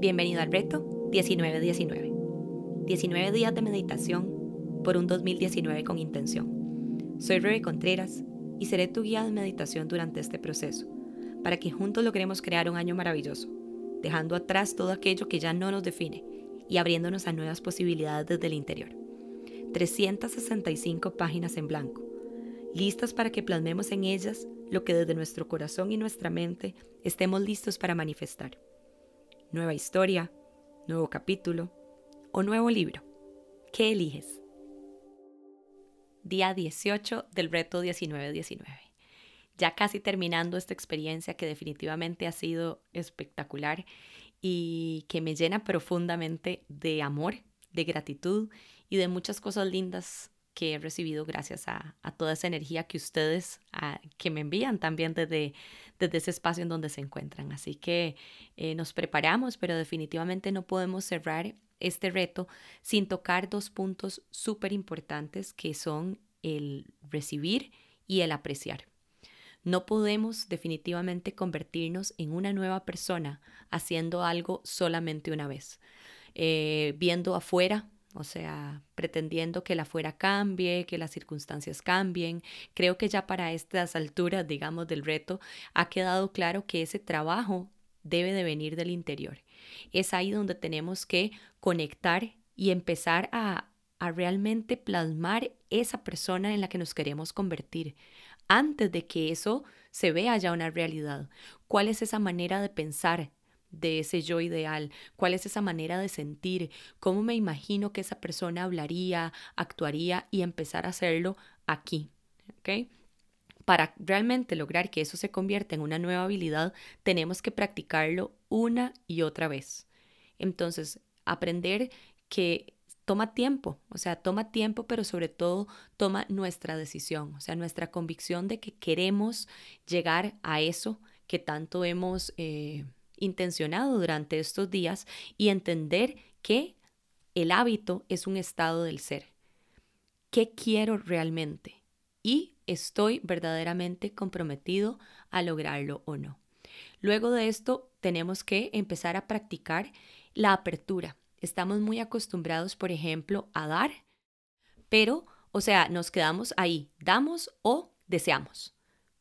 Bienvenido al reto 1919. 19 días de meditación por un 2019 con intención. Soy Rebe Contreras y seré tu guía de meditación durante este proceso, para que juntos logremos crear un año maravilloso, dejando atrás todo aquello que ya no nos define y abriéndonos a nuevas posibilidades desde el interior. 365 páginas en blanco, listas para que plasmemos en ellas lo que desde nuestro corazón y nuestra mente estemos listos para manifestar nueva historia, nuevo capítulo o nuevo libro. ¿Qué eliges? Día 18 del reto 1919. Ya casi terminando esta experiencia que definitivamente ha sido espectacular y que me llena profundamente de amor, de gratitud y de muchas cosas lindas he recibido gracias a, toda esa energía que ustedes que me envían también desde, desde ese espacio en donde se encuentran. Así que eh, nos preparamos, pero definitivamente no podemos cerrar este reto sin tocar dos puntos súper importantes que son el recibir y el apreciar. No podemos definitivamente convertirnos en una nueva persona haciendo algo solamente una vez, eh, viendo afuera o sea, pretendiendo que la fuera cambie, que las circunstancias cambien. Creo que ya para estas alturas, digamos, del reto, ha quedado claro que ese trabajo debe de venir del interior. Es ahí donde tenemos que conectar y empezar a, a realmente plasmar esa persona en la que nos queremos convertir antes de que eso se vea ya una realidad. ¿Cuál es esa manera de pensar, de ese yo ideal, cuál es esa manera de sentir, cómo me imagino que esa persona hablaría, actuaría y empezar a hacerlo aquí. ¿ok? Para realmente lograr que eso se convierta en una nueva habilidad, tenemos que practicarlo una y otra vez. Entonces, aprender que toma tiempo, o sea, toma tiempo, pero sobre todo toma nuestra decisión, o sea, nuestra convicción de que queremos llegar a eso que tanto hemos... Eh, intencionado durante estos días y entender que el hábito es un estado del ser. ¿Qué quiero realmente? Y estoy verdaderamente comprometido a lograrlo o no. Luego de esto, tenemos que empezar a practicar la apertura. Estamos muy acostumbrados, por ejemplo, a dar, pero, o sea, nos quedamos ahí, damos o deseamos,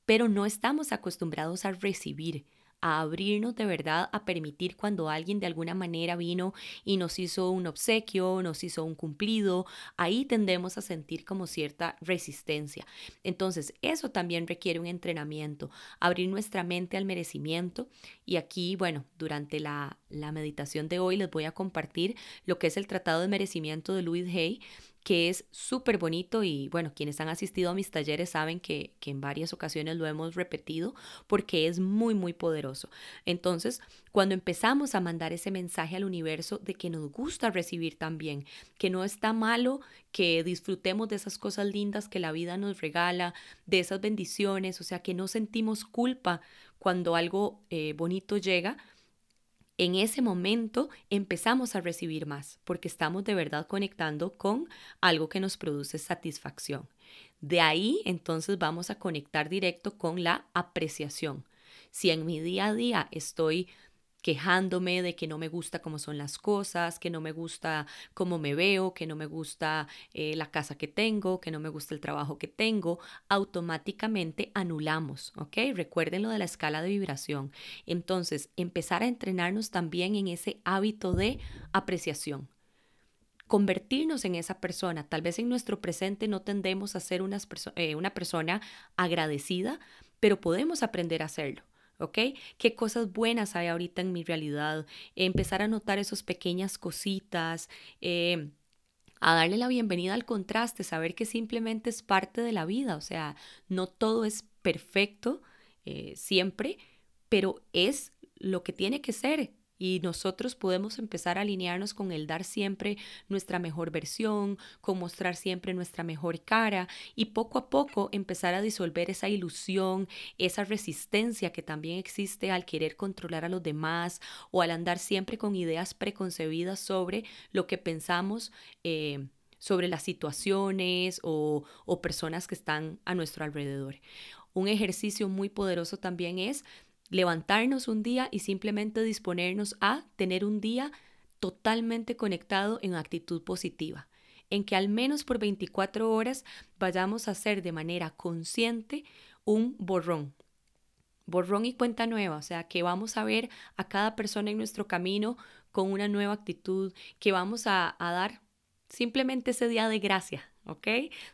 pero no estamos acostumbrados a recibir a abrirnos de verdad, a permitir cuando alguien de alguna manera vino y nos hizo un obsequio, nos hizo un cumplido, ahí tendemos a sentir como cierta resistencia. Entonces, eso también requiere un entrenamiento, abrir nuestra mente al merecimiento. Y aquí, bueno, durante la, la meditación de hoy les voy a compartir lo que es el Tratado de Merecimiento de Louis Hay que es súper bonito y bueno, quienes han asistido a mis talleres saben que, que, en varias ocasiones lo hemos repetido porque es muy, muy poderoso. Entonces, cuando empezamos a mandar ese mensaje al universo de que nos gusta recibir también, que no está malo que disfrutemos de esas cosas lindas que la vida nos regala, de esas bendiciones, o sea, que no sentimos culpa cuando algo eh, bonito llega, en ese momento empezamos a recibir más porque estamos de verdad conectando con algo que nos produce satisfacción. De ahí entonces vamos a conectar directo con la apreciación. Si en mi día a día estoy quejándome de que no me gusta cómo son las cosas, que no me gusta cómo me veo, que no me gusta eh, la casa que tengo, que no me gusta el trabajo que tengo, automáticamente anulamos, ¿ok? Recuerden lo de la escala de vibración. Entonces, empezar a entrenarnos también en ese hábito de apreciación convertirnos en esa persona. Tal vez en nuestro presente no tendemos a ser eh, una persona agradecida, pero podemos aprender a hacerlo. ¿Ok? ¿Qué cosas buenas hay ahorita en mi realidad? Empezar a notar esas pequeñas cositas, eh, a darle la bienvenida al contraste, saber que simplemente es parte de la vida, o sea, no todo es perfecto eh, siempre, pero es lo que tiene que ser y nosotros podemos empezar a alinearnos con el dar siempre nuestra mejor versión, con mostrar siempre nuestra mejor cara y poco a poco empezar a disolver esa ilusión, esa resistencia que también existe al querer controlar a los demás o al andar siempre con ideas preconcebidas sobre lo que pensamos. Eh, sobre las situaciones o, o personas que están a nuestro alrededor. Un ejercicio muy poderoso también es levantarnos un día y simplemente disponernos a tener un día totalmente conectado en actitud positiva, en que al menos por 24 horas vayamos a hacer de manera consciente un borrón. Borrón y cuenta nueva, o sea, que vamos a ver a cada persona en nuestro camino con una nueva actitud, que vamos a, dar simplemente ese día de gracia, ¿ok?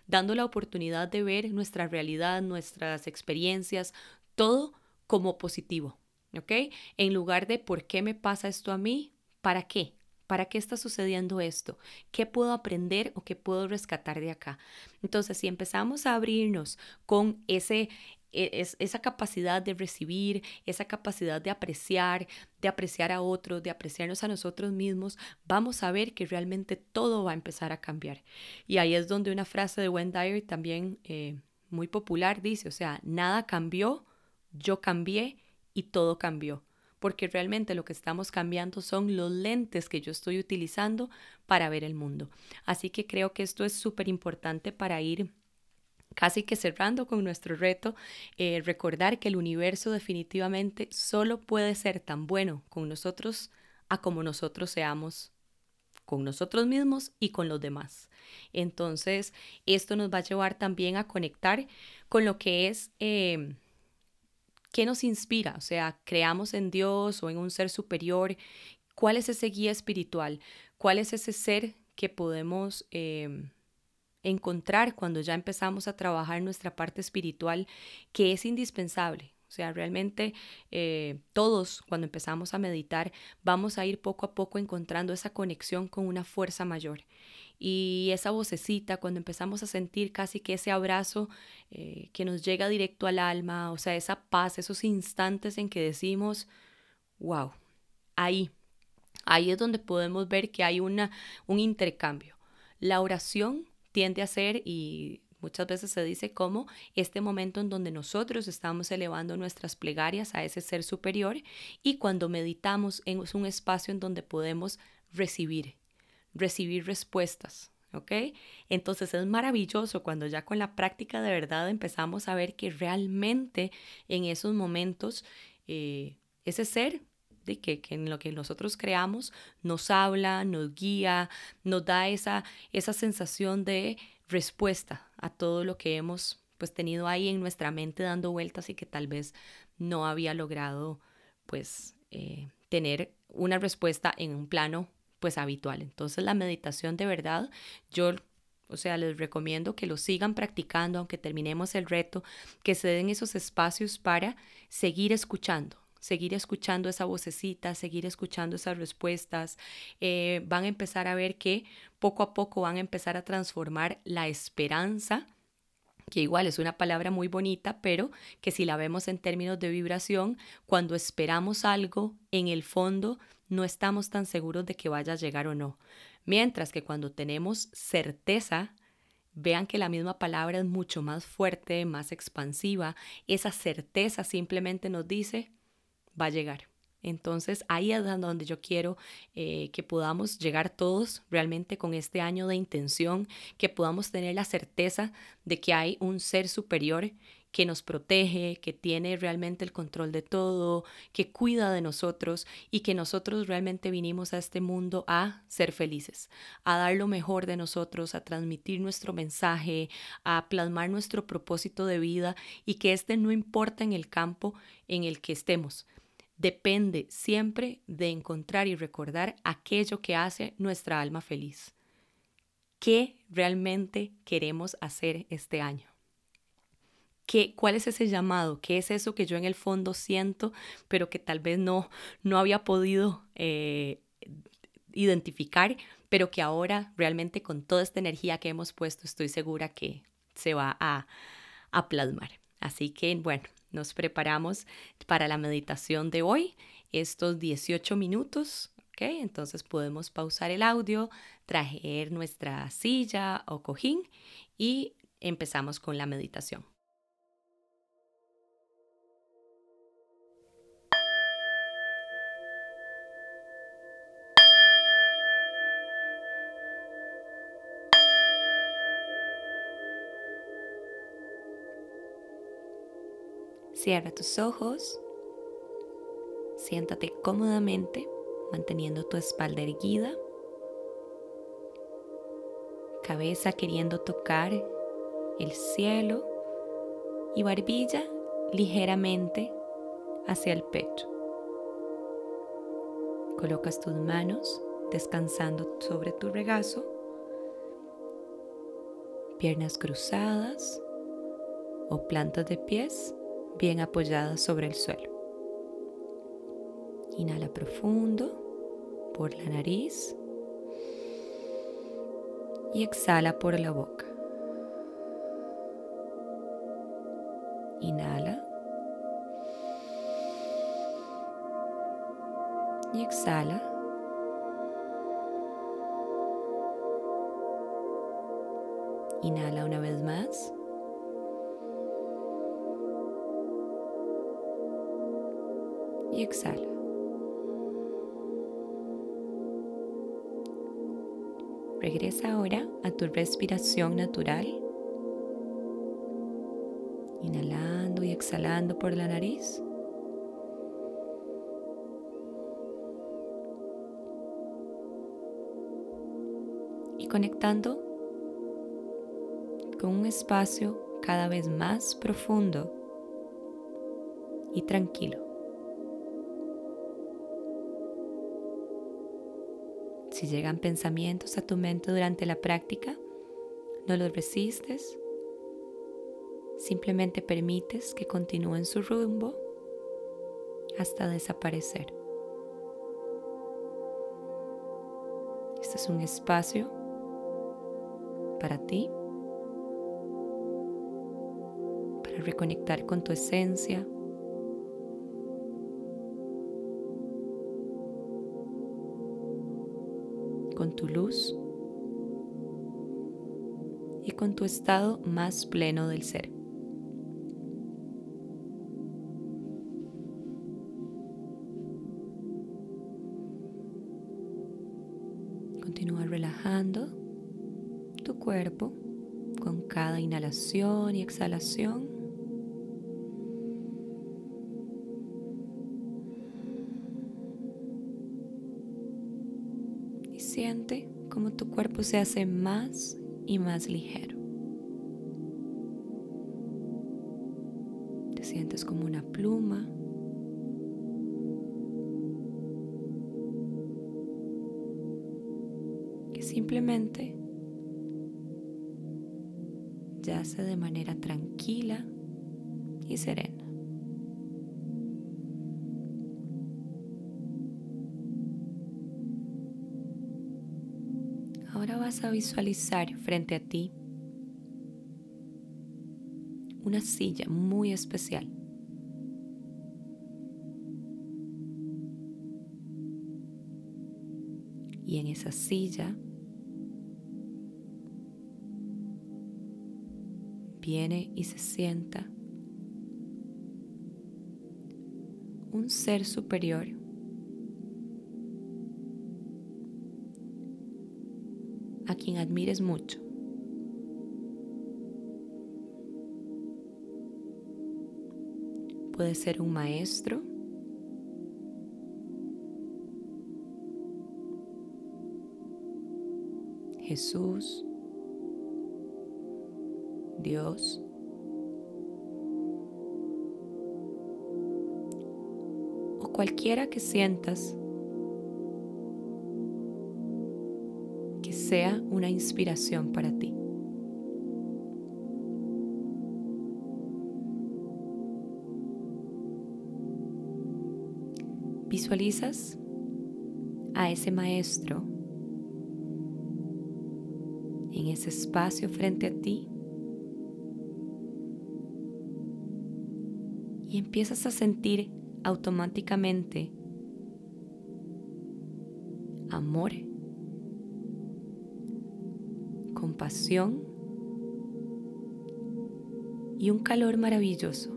Dando la oportunidad de ver nuestra realidad, nuestras experiencias, todo como positivo, ¿ok? En lugar de ¿por qué me pasa esto a mí? ¿Para qué? ¿Para qué está sucediendo esto? ¿Qué puedo aprender o qué puedo rescatar de acá? Entonces, si empezamos a abrirnos con ese, e, esa capacidad de recibir, esa capacidad de apreciar, de apreciar a otros, de apreciarnos a nosotros mismos, vamos a ver que realmente todo va a empezar a cambiar. Y ahí es donde una frase de Wendy Dyer también eh, muy popular dice, o sea, nada cambió, yo cambié y todo cambió porque realmente lo que estamos cambiando son los lentes que yo estoy utilizando para ver el mundo. Así que creo que esto es súper importante para ir casi que cerrando con nuestro reto, eh, recordar que el universo definitivamente solo puede ser tan bueno con nosotros a como nosotros seamos con nosotros mismos y con los demás. Entonces, esto nos va a llevar también a conectar con lo que es eh, ¿Qué nos inspira? O sea, creamos en Dios o en un ser superior. ¿Cuál es ese guía espiritual? ¿Cuál es ese ser que podemos em, encontrar cuando ya empezamos a trabajar nuestra parte espiritual que es indispensable? O sea, realmente eh, todos cuando empezamos a meditar vamos a ir poco a poco encontrando esa conexión con una fuerza mayor y esa vocecita, cuando empezamos a sentir casi que ese abrazo eh, que nos llega directo al alma, o sea, esa paz, esos instantes en que decimos, wow, ahí, ahí es donde podemos ver que hay una, un intercambio. La oración tiende a ser, y muchas veces se dice como este momento en donde nosotros estamos elevando nuestras plegarias a ese ser superior y cuando meditamos es un espacio en donde podemos recibir, recibir respuestas. ¿Ok? Entonces es maravilloso cuando ya con la práctica de verdad empezamos a ver que realmente en esos momentos eh, ese ser de que, en lo que nosotros creamos nos habla, nos guía, nos da esa, esa sensación de respuesta a todo lo que hemos pues tenido ahí en nuestra mente dando vueltas y que tal vez no había logrado pues eh, tener una respuesta en un plano pues habitual. Entonces la meditación de verdad, yo o sea, les recomiendo que lo sigan practicando, aunque terminemos el reto, que se den esos espacios para seguir escuchando, seguir escuchando esa vocecita, seguir escuchando esas respuestas. Eh, van a empezar a ver que poco a poco van a empezar a transformar la esperanza que igual es una palabra muy bonita, pero que si la vemos en términos de vibración, cuando esperamos algo, en el fondo no estamos tan seguros de que vaya a llegar o no. Mientras que cuando tenemos certeza, vean que la misma palabra es mucho más fuerte, más expansiva. Esa certeza simplemente nos dice, va a llegar. Entonces ahí es donde yo quiero eh, que podamos llegar todos realmente con este año de intención, que podamos tener la certeza de que hay un ser superior que nos protege, que tiene realmente el control de todo, que cuida de nosotros y que nosotros realmente vinimos a este mundo a ser felices, a dar lo mejor de nosotros, a transmitir nuestro mensaje, a plasmar nuestro propósito de vida y que este no importa en el campo en el que estemos. Depende siempre de encontrar y recordar aquello que hace nuestra alma feliz. ¿Qué realmente queremos hacer este año? ¿Cuál es ese llamado? ¿Qué es eso que yo en el fondo siento, pero que tal vez no, no había podido eh, identificar, pero que ahora realmente con toda esta energía que hemos puesto estoy segura que se va a, a plasmar? Así que bueno, nos preparamos para la meditación de hoy, estos 18 minutos. ¿ok? Entonces podemos pausar el audio, traer nuestra silla o cojín y empezamos con la meditación. Cierra tus ojos. Siéntate cómodamente, manteniendo tu espalda erguida, cabeza queriendo tocar el cielo y barbilla ligeramente hacia el pecho. Colocas tus manos descansando sobre tu regazo, piernas cruzadas o plantas de pies bien apoyadas sobre el suelo. Inhala profundo por la nariz y exhala por la boca. Inhala. Y exhala. Inhala exhala. Regresa ahora a tu respiración natural. Inhalando y exhalando por la nariz. Y conectando con un espacio cada vez más profundo y tranquilo. Si llegan pensamientos a tu mente durante la práctica, no los resistes, simplemente permites que continúen su rumbo hasta desaparecer. Este es un espacio para ti, para reconectar con tu esencia, luz y con tu estado más pleno del ser. Continúa relajando tu cuerpo con cada inhalación y exhalación. Siente como tu cuerpo se hace más y más ligero. Te sientes como una pluma. Que simplemente yace de manera tranquila y serena. Ahora vas a visualizar frente a ti una silla muy especial. Y en esa silla viene y se sienta un ser superior a quien admires mucho. Puede ser un maestro, Jesús, Dios, o cualquiera que sientas sea una inspiración para ti. Visualizas a ese maestro en ese espacio frente a ti y empiezas a sentir automáticamente amor y un calor maravilloso.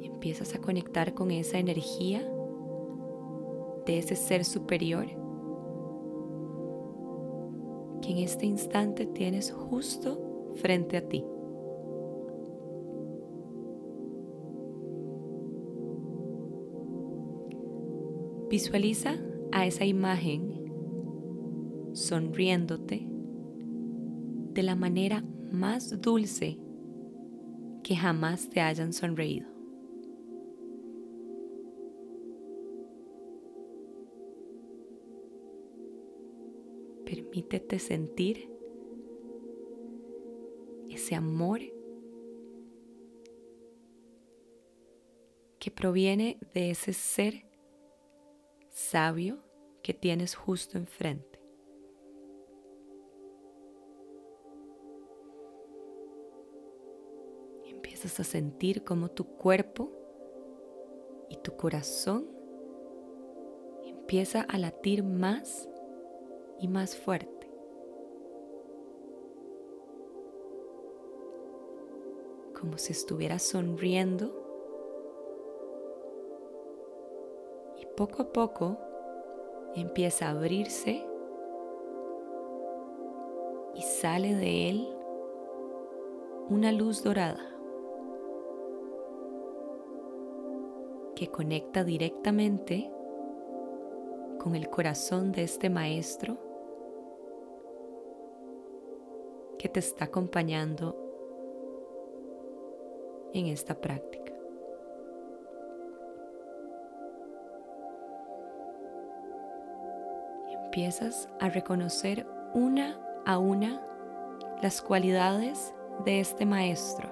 Y empiezas a conectar con esa energía de ese ser superior que en este instante tienes justo frente a ti. Visualiza a esa imagen sonriéndote de la manera más dulce que jamás te hayan sonreído. Permítete sentir ese amor que proviene de ese ser sabio que tienes justo enfrente. Empiezas a sentir como tu cuerpo y tu corazón empieza a latir más y más fuerte. Como si estuvieras sonriendo. Poco a poco empieza a abrirse y sale de él una luz dorada que conecta directamente con el corazón de este maestro que te está acompañando en esta práctica. Empiezas a reconocer una a una las cualidades de este maestro.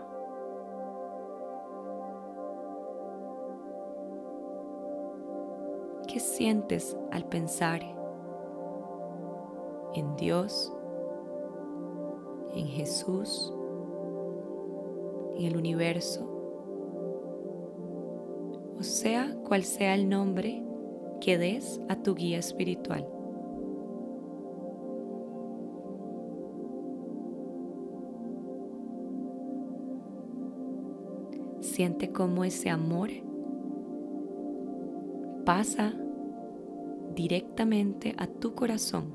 ¿Qué sientes al pensar en Dios en Jesús, en el universo, o sea cual sea el nombre que des a tu guía espiritual. Siente cómo ese amor pasa directamente a tu corazón.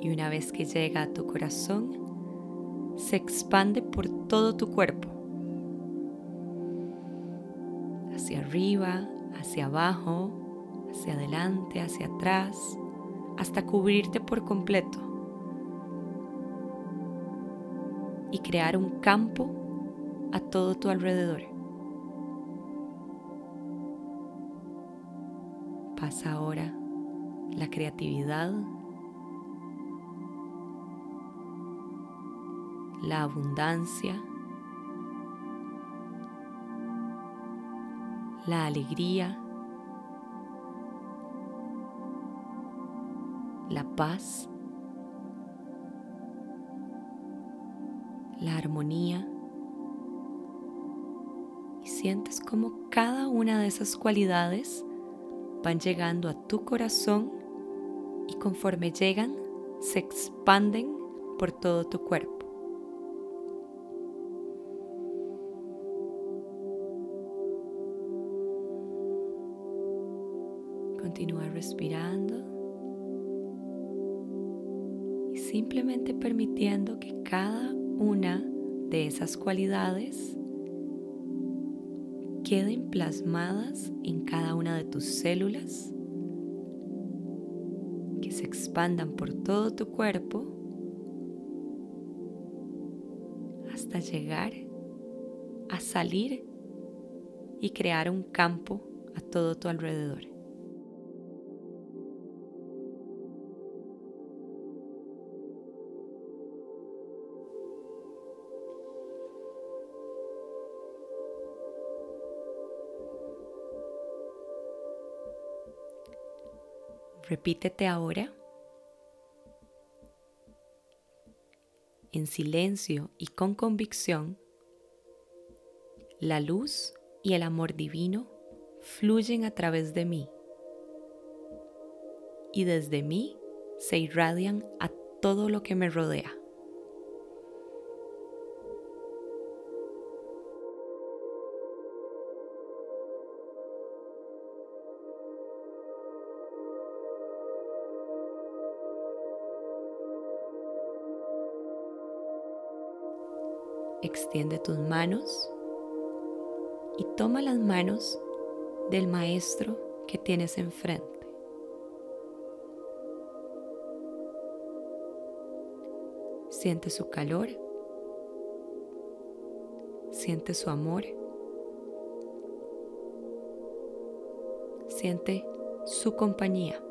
Y una vez que llega a tu corazón, se expande por todo tu cuerpo, hacia arriba, hacia abajo, hacia adelante, hacia atrás, hasta cubrirte por completo y crear un campo a todo tu alrededor. Pasa ahora la creatividad la abundancia, la alegría, la paz, la armonía y sientes como cada una de esas cualidades van llegando a tu corazón y conforme llegan se expanden por todo tu cuerpo. Continúa respirando y simplemente permitiendo que cada una de esas cualidades queden plasmadas en cada una de tus células, que se expandan por todo tu cuerpo hasta llegar a salir y crear un campo a todo tu alrededor. Repítete ahora en silencio y con convicción, la luz y el amor divino fluyen a través de mí y desde mí se irradian a todo lo que me rodea. Extiende tus manos y toma las manos del maestro que tienes enfrente. Siente su calor, siente su amor, siente su compañía.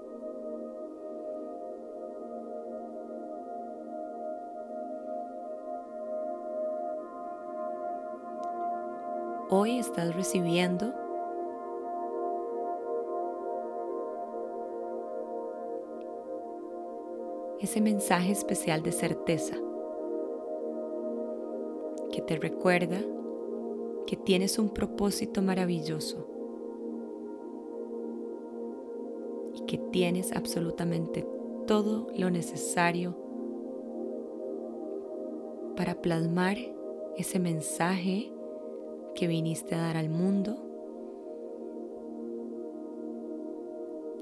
Estás recibiendo. Ese mensaje especial de certeza que te recuerda que tienes un propósito maravilloso y que tienes absolutamente todo lo necesario para plasmar ese mensaje que viniste a dar al mundo,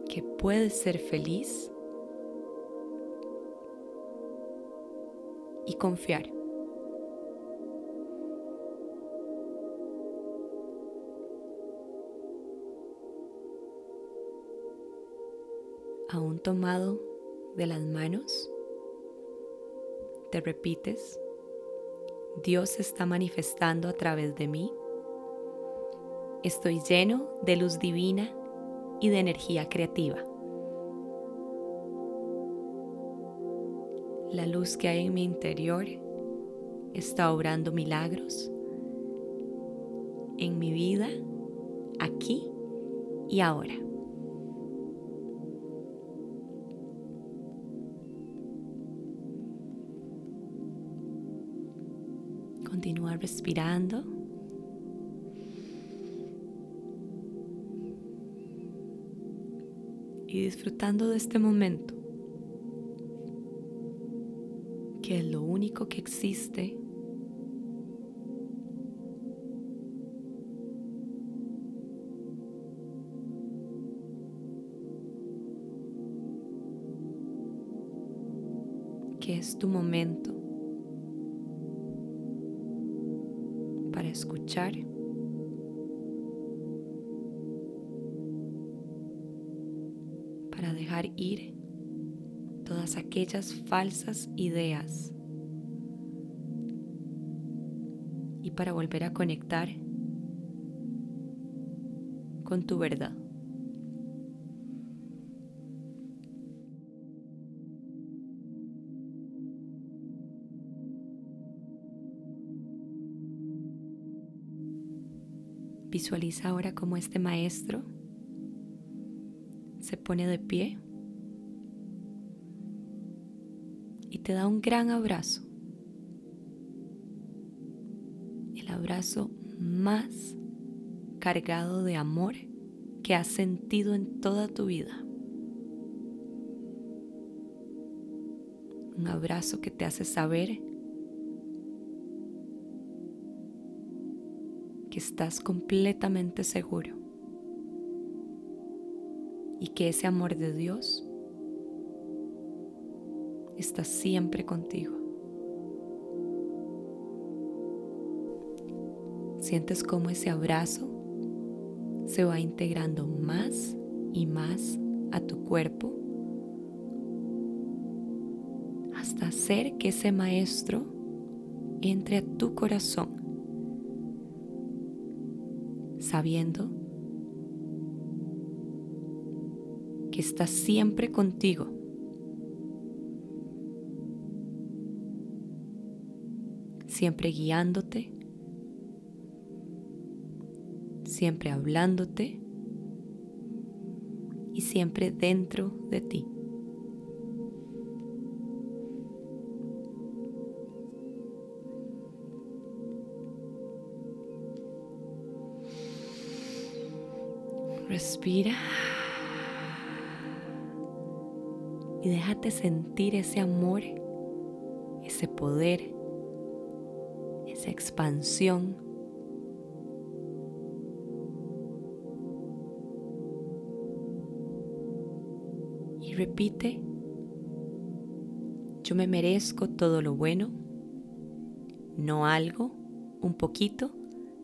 que puedes ser feliz y confiar. Aún tomado de las manos, te repites, Dios está manifestando a través de mí. Estoy lleno de luz divina y de energía creativa. La luz que hay en mi interior está obrando milagros en mi vida, aquí y ahora. Continúa respirando. Y disfrutando de este momento, que es lo único que existe que es tu momento para escuchar. Dejar ir todas aquellas falsas ideas y para volver a conectar con tu verdad. Visualiza ahora cómo este maestro se pone de pie y te da un gran abrazo. El abrazo más cargado de amor que has sentido en toda tu vida. Un abrazo que te hace saber estás completamente seguro y que ese amor de Dios está siempre contigo. Sientes cómo ese abrazo se va integrando más y más a tu cuerpo hasta hacer que ese maestro entre a tu corazón sabiendo está siempre contigo. Siempre guiándote, siempre hablándote y siempre dentro de ti. Respira. Y déjate sentir ese amor, ese poder, esa expansión. Y repite, yo me merezco todo lo bueno, no algo, un poquito,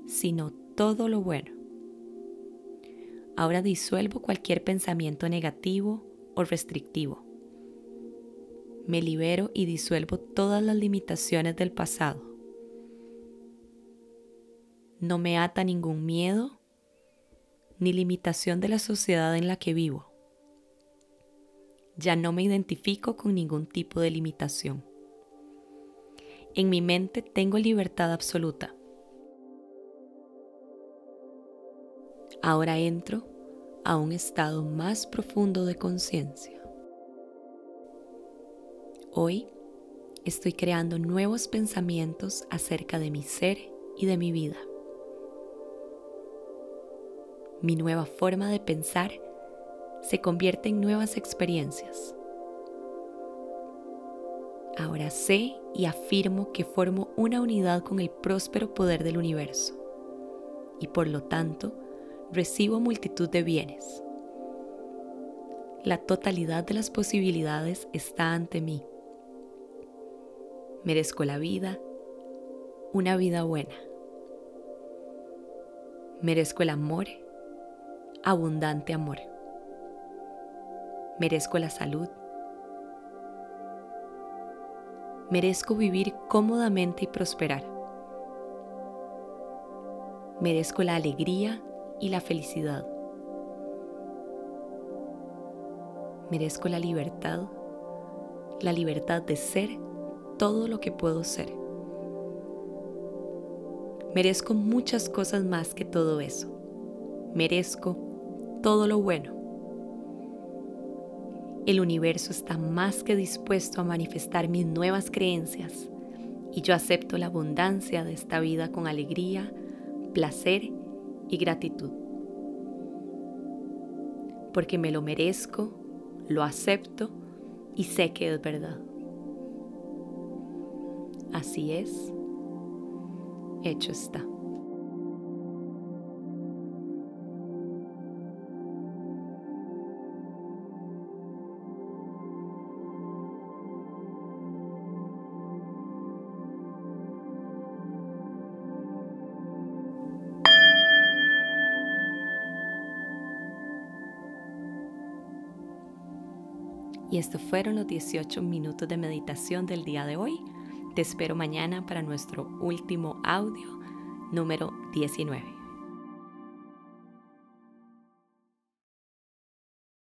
sino todo lo bueno. Ahora disuelvo cualquier pensamiento negativo o restrictivo. Me libero y disuelvo todas las limitaciones del pasado. No me ata ningún miedo ni limitación de la sociedad en la que vivo. Ya no me identifico con ningún tipo de limitación. En mi mente tengo libertad absoluta. Ahora entro a un estado más profundo de conciencia. Hoy estoy creando nuevos pensamientos acerca de mi ser y de mi vida. Mi nueva forma de pensar se convierte en nuevas experiencias. Ahora sé y afirmo que formo una unidad con el próspero poder del universo y por lo tanto recibo multitud de bienes. La totalidad de las posibilidades está ante mí. Merezco la vida, una vida buena. Merezco el amor, abundante amor. Merezco la salud. Merezco vivir cómodamente y prosperar. Merezco la alegría y la felicidad. Merezco la libertad, la libertad de ser todo lo que puedo ser. Merezco muchas cosas más que todo eso. Merezco todo lo bueno. El universo está más que dispuesto a manifestar mis nuevas creencias y yo acepto la abundancia de esta vida con alegría, placer y gratitud. Porque me lo merezco, lo acepto y sé que es verdad. Así es, hecho está. Y estos fueron los 18 minutos de meditación del día de hoy. Te espero mañana para nuestro último audio número 19.